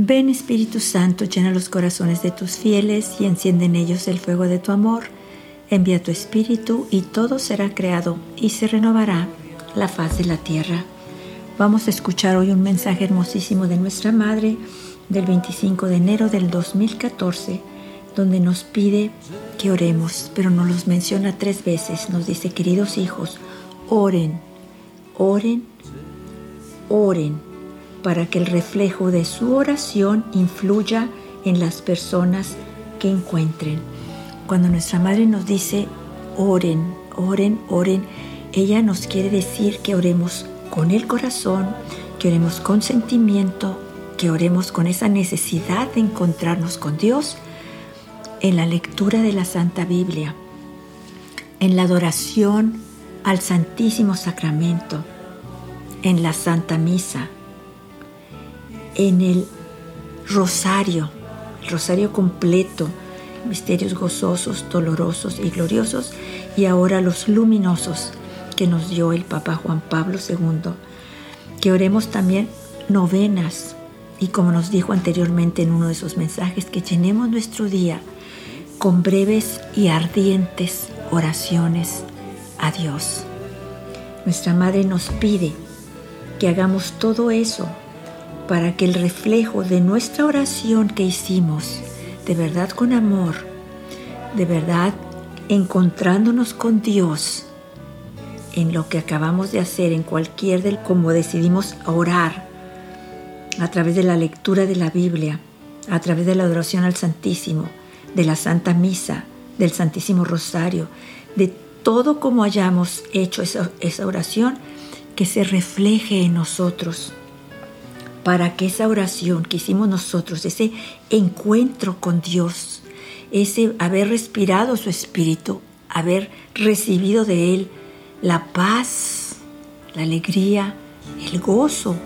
Ven Espíritu Santo, llena los corazones de tus fieles y enciende en ellos el fuego de tu amor. Envía tu Espíritu y todo será creado y se renovará la faz de la tierra. Vamos a escuchar hoy un mensaje hermosísimo de nuestra Madre del 25 de enero del 2014, donde nos pide que oremos, pero nos los menciona tres veces. Nos dice, queridos hijos, oren, oren, oren para que el reflejo de su oración influya en las personas que encuentren. Cuando nuestra madre nos dice, oren, oren, oren, ella nos quiere decir que oremos con el corazón, que oremos con sentimiento, que oremos con esa necesidad de encontrarnos con Dios en la lectura de la Santa Biblia, en la adoración al Santísimo Sacramento, en la Santa Misa, en el rosario, el rosario completo, misterios gozosos, dolorosos y gloriosos, y ahora los luminosos que nos dio el Papa Juan Pablo II. Que oremos también novenas y como nos dijo anteriormente en uno de esos mensajes, que llenemos nuestro día con breves y ardientes oraciones a Dios. Nuestra Madre nos pide que hagamos todo eso para que el reflejo de nuestra oración que hicimos, de verdad con amor, de verdad encontrándonos con Dios en lo que acabamos de hacer, en cualquier del como decidimos orar, a través de la lectura de la Biblia, a través de la adoración al Santísimo, de la Santa Misa, del Santísimo Rosario, de todo como hayamos hecho esa, esa oración, que se refleje en nosotros para que esa oración que hicimos nosotros, ese encuentro con Dios, ese haber respirado su espíritu, haber recibido de Él la paz, la alegría, el gozo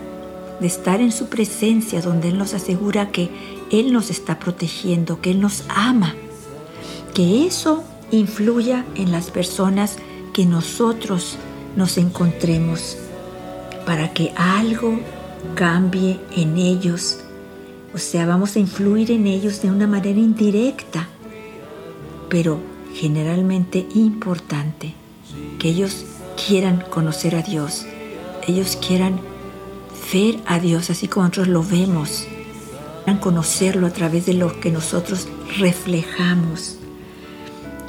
de estar en su presencia, donde Él nos asegura que Él nos está protegiendo, que Él nos ama, que eso influya en las personas que nosotros nos encontremos, para que algo cambie en ellos. O sea, vamos a influir en ellos de una manera indirecta, pero generalmente importante, que ellos quieran conocer a Dios, ellos quieran ver a Dios así como nosotros lo vemos, conocerlo a través de lo que nosotros reflejamos.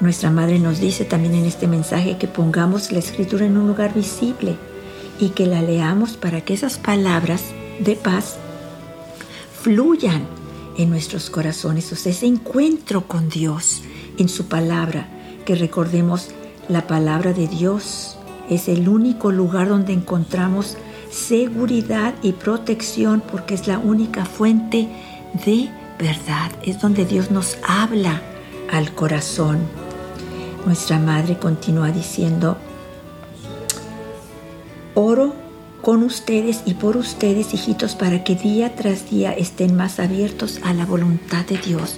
Nuestra Madre nos dice también en este mensaje que pongamos la escritura en un lugar visible y que la leamos para que esas palabras de paz fluyan en nuestros corazones, o sea, ese encuentro con Dios en su palabra, que recordemos la palabra de Dios es el único lugar donde encontramos seguridad y protección porque es la única fuente de verdad, es donde Dios nos habla al corazón. Nuestra madre continúa diciendo, Oro con ustedes y por ustedes, hijitos, para que día tras día estén más abiertos a la voluntad de Dios.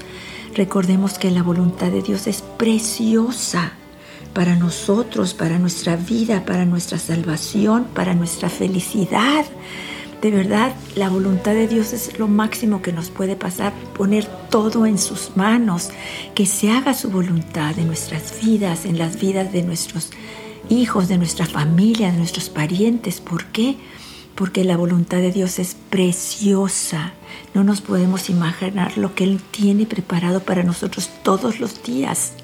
Recordemos que la voluntad de Dios es preciosa para nosotros, para nuestra vida, para nuestra salvación, para nuestra felicidad. De verdad, la voluntad de Dios es lo máximo que nos puede pasar, poner todo en sus manos, que se haga su voluntad en nuestras vidas, en las vidas de nuestros hijos, de nuestra familia, de nuestros parientes. ¿Por qué? Porque la voluntad de Dios es preciosa. No nos podemos imaginar lo que Él tiene preparado para nosotros todos los días.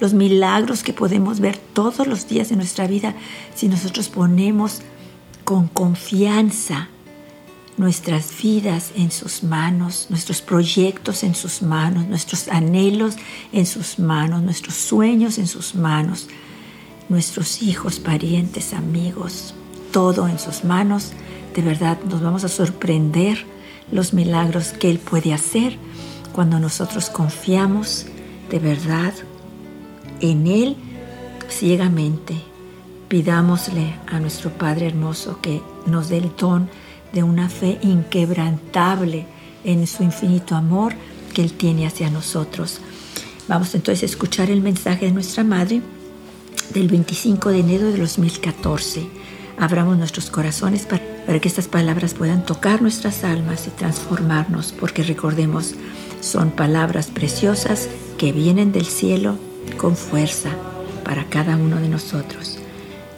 Los milagros que podemos ver todos los días de nuestra vida si nosotros ponemos con confianza nuestras vidas en sus manos, nuestros proyectos en sus manos, nuestros anhelos en sus manos, nuestros sueños en sus manos nuestros hijos, parientes, amigos, todo en sus manos. De verdad nos vamos a sorprender los milagros que Él puede hacer cuando nosotros confiamos de verdad en Él ciegamente. Pidámosle a nuestro Padre hermoso que nos dé el don de una fe inquebrantable en su infinito amor que Él tiene hacia nosotros. Vamos entonces a escuchar el mensaje de nuestra Madre del 25 de enero de 2014. Abramos nuestros corazones para, para que estas palabras puedan tocar nuestras almas y transformarnos, porque recordemos, son palabras preciosas que vienen del cielo con fuerza para cada uno de nosotros.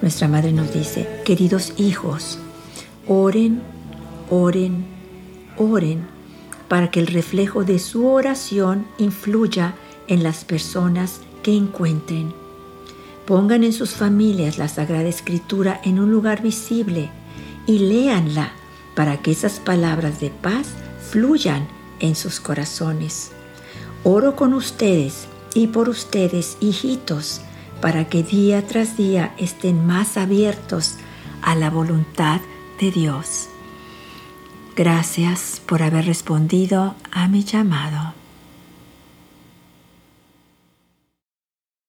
Nuestra Madre nos dice, queridos hijos, oren, oren, oren para que el reflejo de su oración influya en las personas que encuentren. Pongan en sus familias la Sagrada Escritura en un lugar visible y léanla para que esas palabras de paz fluyan en sus corazones. Oro con ustedes y por ustedes, hijitos, para que día tras día estén más abiertos a la voluntad de Dios. Gracias por haber respondido a mi llamado.